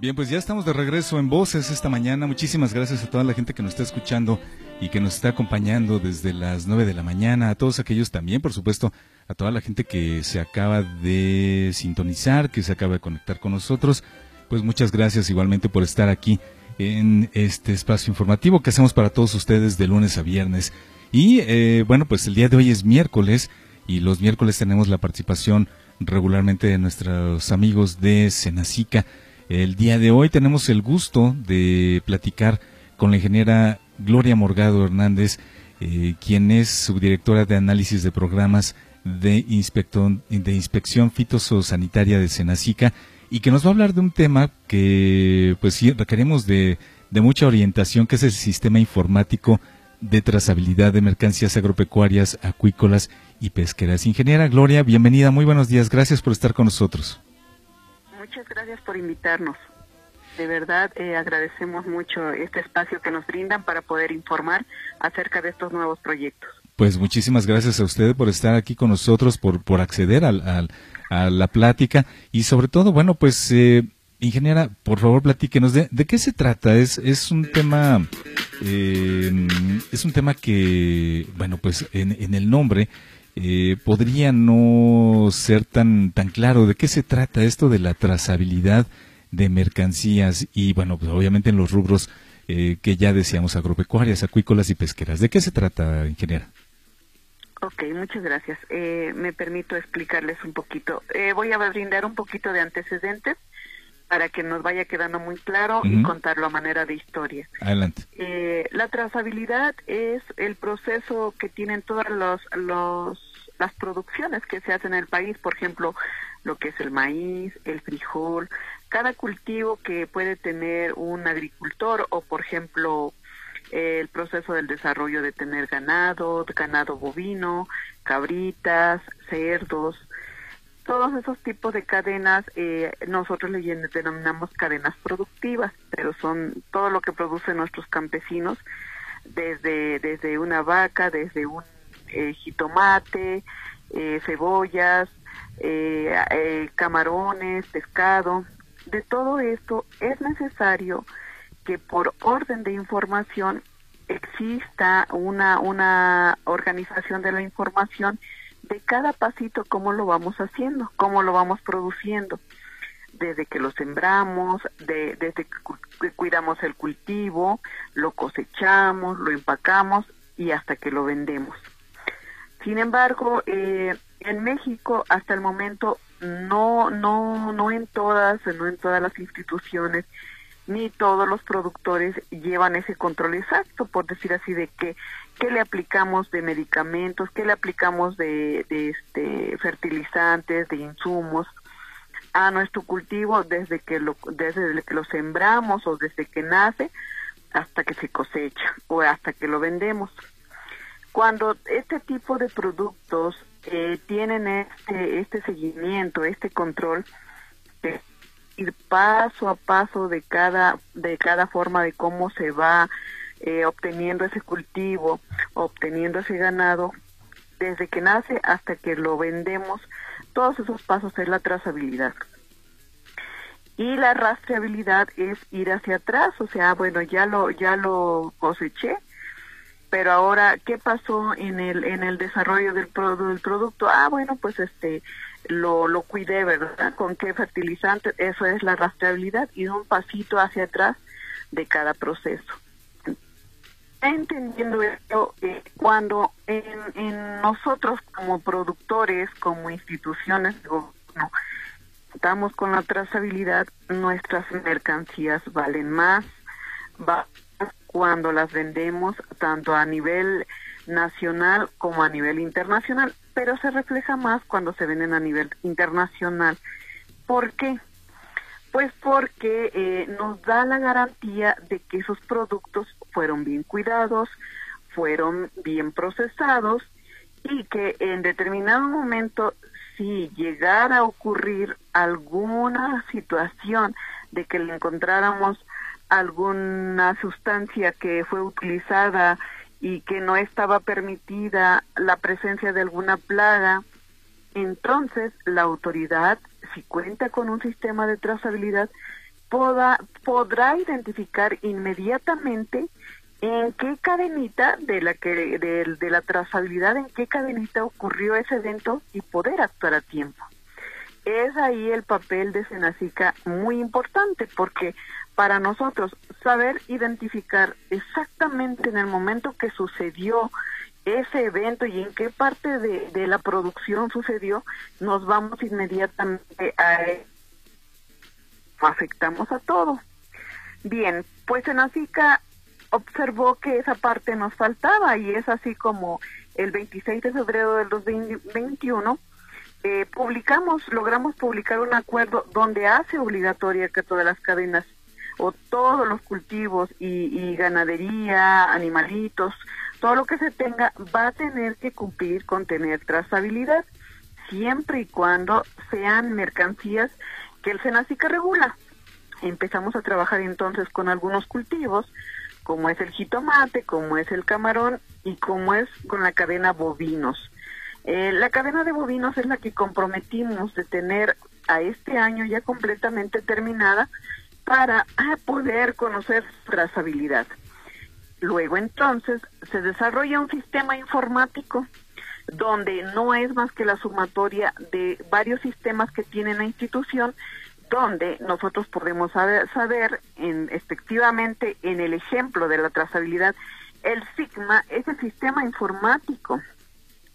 Bien, pues ya estamos de regreso en Voces esta mañana. Muchísimas gracias a toda la gente que nos está escuchando y que nos está acompañando desde las 9 de la mañana. A todos aquellos también, por supuesto, a toda la gente que se acaba de sintonizar, que se acaba de conectar con nosotros. Pues muchas gracias igualmente por estar aquí en este espacio informativo que hacemos para todos ustedes de lunes a viernes. Y eh, bueno, pues el día de hoy es miércoles y los miércoles tenemos la participación regularmente de nuestros amigos de Senacica. El día de hoy tenemos el gusto de platicar con la ingeniera Gloria Morgado Hernández, eh, quien es subdirectora de análisis de programas de, de inspección fitosanitaria de Senacica y que nos va a hablar de un tema que pues sí requerimos de, de mucha orientación, que es el sistema informático de trazabilidad de mercancías agropecuarias, acuícolas y pesqueras. Ingeniera Gloria, bienvenida, muy buenos días, gracias por estar con nosotros. Muchas gracias por invitarnos. De verdad, eh, agradecemos mucho este espacio que nos brindan para poder informar acerca de estos nuevos proyectos. Pues muchísimas gracias a usted por estar aquí con nosotros, por, por acceder al, a la plática y sobre todo, bueno, pues, eh, ingeniera, por favor, platíquenos de, de qué se trata. Es, es un tema, eh, es un tema que, bueno, pues en, en el nombre eh, podría no ser tan, tan claro de qué se trata esto de la trazabilidad de mercancías y, bueno, pues obviamente en los rubros eh, que ya decíamos agropecuarias, acuícolas y pesqueras. ¿De qué se trata, ingeniera? Ok, muchas gracias. Eh, me permito explicarles un poquito. voy a brindar un poquito de antecedentes para que nos vaya quedando muy claro y contarlo a manera de historia. Adelante. la trazabilidad es el proceso que tienen todos los, los las producciones que se hacen en el país, por ejemplo, lo que es el maíz, el frijol, cada cultivo que puede tener un agricultor o, por ejemplo, el proceso del desarrollo de tener ganado, ganado bovino, cabritas, cerdos, todos esos tipos de cadenas eh, nosotros le denominamos cadenas productivas, pero son todo lo que producen nuestros campesinos desde desde una vaca, desde un eh, jitomate, eh, cebollas, eh, camarones, pescado. De todo esto es necesario que por orden de información exista una, una organización de la información de cada pasito, cómo lo vamos haciendo, cómo lo vamos produciendo, desde que lo sembramos, de, desde que cuidamos el cultivo, lo cosechamos, lo empacamos y hasta que lo vendemos. Sin embargo, eh, en México hasta el momento no, no, no en todas, no en todas las instituciones ni todos los productores llevan ese control exacto, por decir así, de que qué le aplicamos de medicamentos, qué le aplicamos de, de este fertilizantes, de insumos a nuestro cultivo desde que lo desde que lo sembramos o desde que nace hasta que se cosecha o hasta que lo vendemos. Cuando este tipo de productos eh, tienen este, este seguimiento, este control, de ir paso a paso de cada, de cada forma de cómo se va eh, obteniendo ese cultivo, obteniendo ese ganado, desde que nace hasta que lo vendemos, todos esos pasos es la trazabilidad. Y la rastreabilidad es ir hacia atrás, o sea, bueno, ya lo, ya lo coseché, pero ahora qué pasó en el en el desarrollo del, del producto ah bueno pues este lo lo cuidé verdad con qué fertilizante eso es la rastreabilidad y un pasito hacia atrás de cada proceso. Entendiendo esto eh, cuando en, en nosotros como productores como instituciones de gobierno estamos con la trazabilidad nuestras mercancías valen más va cuando las vendemos tanto a nivel nacional como a nivel internacional, pero se refleja más cuando se venden a nivel internacional. ¿Por qué? Pues porque eh, nos da la garantía de que esos productos fueron bien cuidados, fueron bien procesados y que en determinado momento si llegara a ocurrir alguna situación de que le encontráramos alguna sustancia que fue utilizada y que no estaba permitida la presencia de alguna plaga, entonces la autoridad, si cuenta con un sistema de trazabilidad, podrá identificar inmediatamente en qué cadenita de la que de, de, la trazabilidad en qué cadenita ocurrió ese evento y poder actuar a tiempo. Es ahí el papel de Senacica muy importante porque para nosotros saber identificar exactamente en el momento que sucedió ese evento y en qué parte de, la producción sucedió, nos vamos inmediatamente a afectamos a todos. Bien, pues Senacica observó que esa parte nos faltaba y es así como el 26 de febrero del 2021 eh, publicamos, logramos publicar un acuerdo donde hace obligatoria que todas las cadenas o todos los cultivos y, ganadería, animalitos, todo lo que se tenga va a tener que cumplir con tener trazabilidad siempre y cuando sean mercancías que el Senacica regula. Empezamos a trabajar entonces con algunos cultivos como es el jitomate, como es el camarón y como es con la cadena bovinos. Eh, la cadena de bovinos es la que comprometimos de tener a este año ya completamente terminada para poder conocer trazabilidad. Luego entonces se desarrolla un sistema informático donde no es más que la sumatoria de varios sistemas que tiene la institución donde nosotros podemos saber, saber en, efectivamente en el ejemplo de la trazabilidad, el SIGMA es el sistema informático,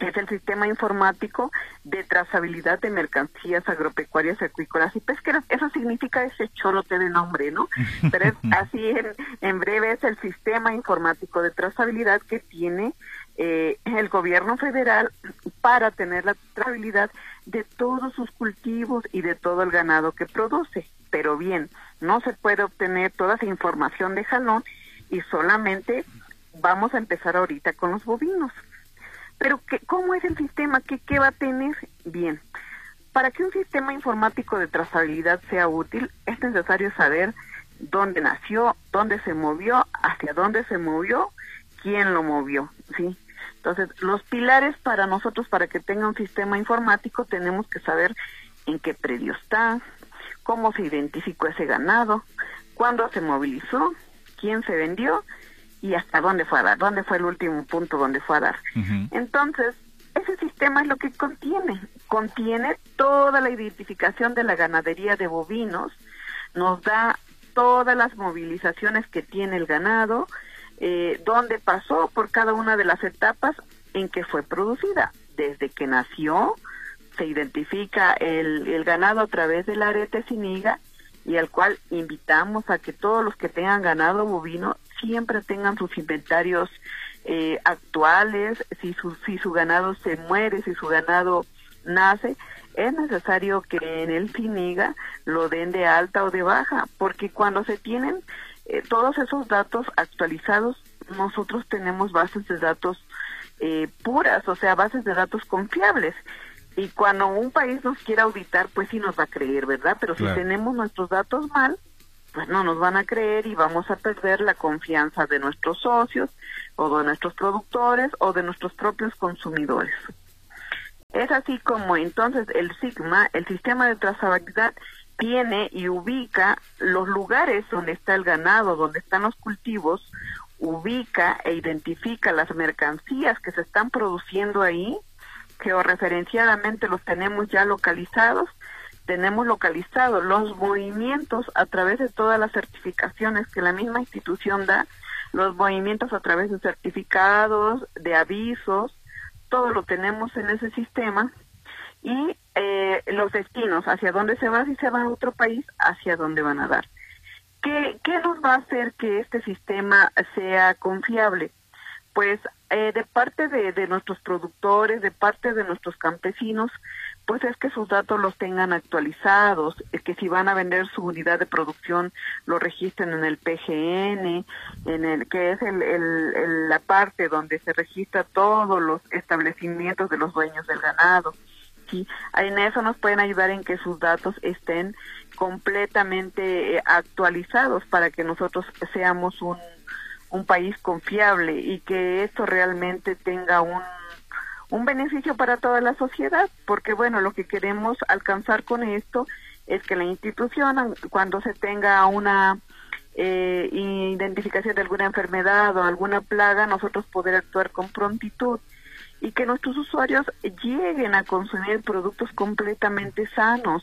es el sistema informático de trazabilidad de mercancías agropecuarias, acuícolas y pesqueras. Eso significa ese cholote de nombre, ¿no? Pero es así en, en breve es el sistema informático de trazabilidad que tiene eh, el gobierno federal para tener la trazabilidad de todos sus cultivos y de todo el ganado que produce. Pero bien, no se puede obtener toda esa información de jalón y solamente vamos a empezar ahorita con los bovinos. Pero ¿qué, ¿cómo es el sistema? ¿Qué, ¿Qué va a tener? Bien, para que un sistema informático de trazabilidad sea útil es necesario saber dónde nació, dónde se movió, hacia dónde se movió, quién lo movió, ¿sí? Entonces, los pilares para nosotros, para que tenga un sistema informático, tenemos que saber en qué predio está, cómo se identificó ese ganado, cuándo se movilizó, quién se vendió y hasta dónde fue a dar, dónde fue el último punto donde fue a dar. Entonces, ese sistema es lo que contiene, contiene toda la identificación de la ganadería de bovinos, nos da todas las movilizaciones que tiene el ganado, eh, dónde pasó por cada una de las etapas en que fue producida. Desde que nació, se identifica el, el ganado a través del arete siniga y al cual invitamos a que todos los que tengan ganado bovino siempre tengan sus inventarios eh, actuales, si su, si su ganado se muere, si su ganado nace, es necesario que en el FINIGA lo den de alta o de baja, porque cuando se tienen eh, todos esos datos actualizados, nosotros tenemos bases de datos eh, puras, o sea, bases de datos confiables. Y cuando un país nos quiera auditar, pues sí nos va a creer, ¿verdad? Pero si tenemos nuestros datos mal, pues no nos van a creer y vamos a perder la confianza de nuestros socios o de nuestros productores o de nuestros propios consumidores. Es así como entonces el SIGMA, el sistema de trazabilidad, tiene y ubica los lugares donde está el ganado, donde están los cultivos, ubica e identifica las mercancías que se están produciendo ahí, georreferenciadamente los tenemos ya localizados, tenemos localizados los movimientos a través de todas las certificaciones que la misma institución da, los movimientos a través de certificados, de avisos, todo lo tenemos en ese sistema y eh, los destinos, hacia dónde se va, si se va a otro país, hacia dónde van a dar. ¿Qué, qué nos va a hacer que este sistema sea confiable? Pues eh, de parte de, de nuestros productores, de parte de nuestros campesinos, pues es que sus datos los tengan actualizados, que si van a vender su unidad de producción lo registren en el PGN, en el que es el, el, la parte donde se registra todos los establecimientos de los dueños del ganado en eso nos pueden ayudar en que sus datos estén completamente eh, actualizados para que nosotros seamos un, un país confiable y que esto realmente tenga un, un beneficio para toda la sociedad, porque bueno, lo que queremos alcanzar con esto es que la institución, cuando se tenga una eh, identificación de alguna enfermedad o alguna plaga, nosotros poder actuar con prontitud y que nuestros usuarios lleguen a consumir productos completamente sanos,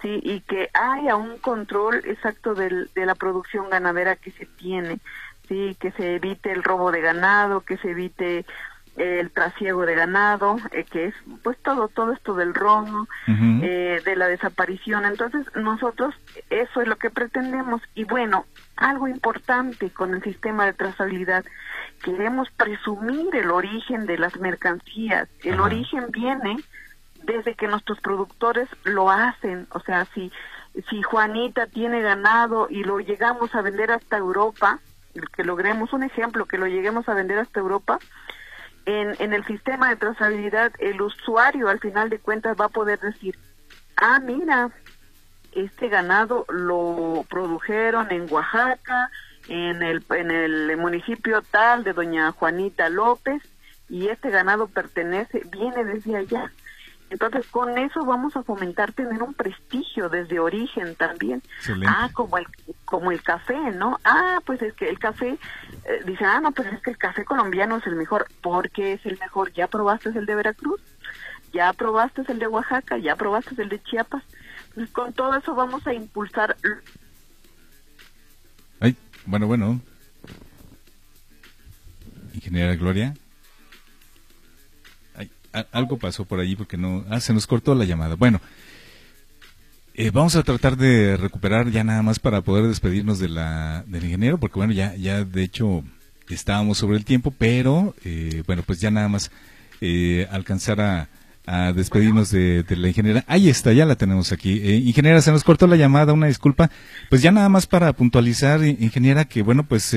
sí, y que haya un control exacto de la producción ganadera que se tiene, sí, que se evite el robo de ganado, que se evite el trasiego de ganado, eh, que es pues todo todo esto del robo, eh, de la desaparición. Entonces nosotros eso es lo que pretendemos y bueno, algo importante con el sistema de trazabilidad, queremos presumir el origen de las mercancías. El origen viene desde que nuestros productores lo hacen, o sea, si si Juanita tiene ganado y lo llegamos a vender hasta Europa, que logremos un ejemplo, que lo lleguemos a vender hasta Europa, en, en el sistema de trazabilidad el usuario al final de cuentas va a poder decir, ah, mira, este ganado lo produjeron en Oaxaca, en el, en el municipio tal de doña Juanita López, y este ganado pertenece, viene desde allá. Entonces, con eso vamos a fomentar tener un prestigio desde origen también. Ah, como el, como el café, ¿no? Ah, pues es que el café, eh, dice, ah, no, pues es que el café colombiano es el mejor. ¿Por qué es el mejor? ¿Ya probaste el de Veracruz? ¿Ya probaste el de Oaxaca? ¿Ya probaste el de Chiapas? Pues con todo eso vamos a impulsar. Ay, bueno, bueno. Ingeniera Gloria algo pasó por allí porque no, ah, se nos cortó la llamada. Bueno, eh, vamos a tratar de recuperar ya nada más para poder despedirnos de la, del ingeniero, porque bueno, ya, ya de hecho estábamos sobre el tiempo, pero eh, bueno, pues ya nada más eh, alcanzar a, a despedirnos de, la ingeniera. Ahí está, ya la tenemos aquí. ingeniera, se nos cortó la llamada, una disculpa. Pues ya nada más para puntualizar, ingeniera, que bueno, pues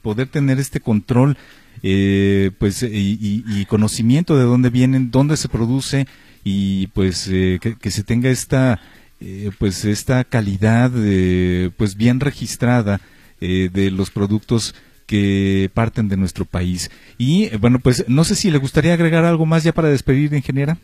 poder tener este control eh, pues y, conocimiento de dónde vienen, dónde se produce y pues eh, que, se tenga esta eh, pues esta calidad pues bien registrada de los productos que parten de nuestro país. Y bueno, pues no sé si le gustaría agregar algo más ya para despedir, ingeniera.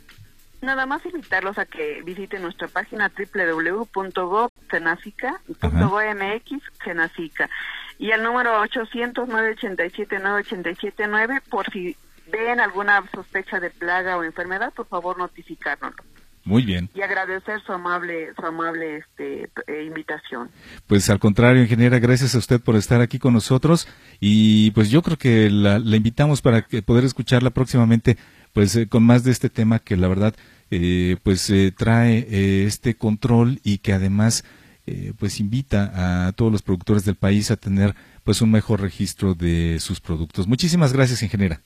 Nada más invitarlos a que visiten nuestra página www.gov.cenacica.mx Cenacica y el número 800-987-9879 por si ven alguna sospecha de plaga o enfermedad, por favor notificárnoslo. Muy bien. Y agradecer su amable, su amable este, eh, invitación. Pues al contrario, ingeniera, gracias a usted por estar aquí con nosotros y pues yo creo que la, invitamos para que poder escucharla próximamente pues eh, con más de este tema que la verdad eh, pues trae este control y que además eh, pues invita a todos los productores del país a tener pues un mejor registro de sus productos. Muchísimas gracias, ingeniera.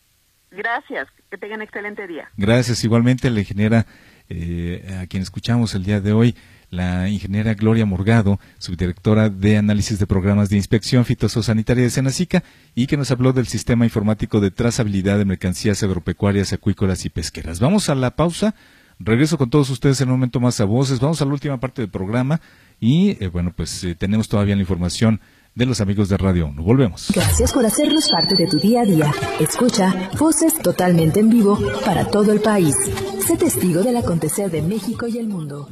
Gracias, que tengan excelente día. Gracias, igualmente a la ingeniera eh, a quien escuchamos el día de hoy, la ingeniera Gloria Morgado, subdirectora de análisis de programas de inspección fitosanitaria de Senacica y que nos habló del sistema informático de trazabilidad de mercancías agropecuarias, acuícolas y pesqueras. Vamos a la pausa. Regreso con todos ustedes en un momento más a voces. Vamos a la última parte del programa y eh, bueno, pues eh, tenemos todavía la información de los amigos de Radio 1. Volvemos. Gracias por hacernos parte de tu día a día. Escucha voces totalmente en vivo para todo el país. Sé testigo del acontecer de México y el mundo.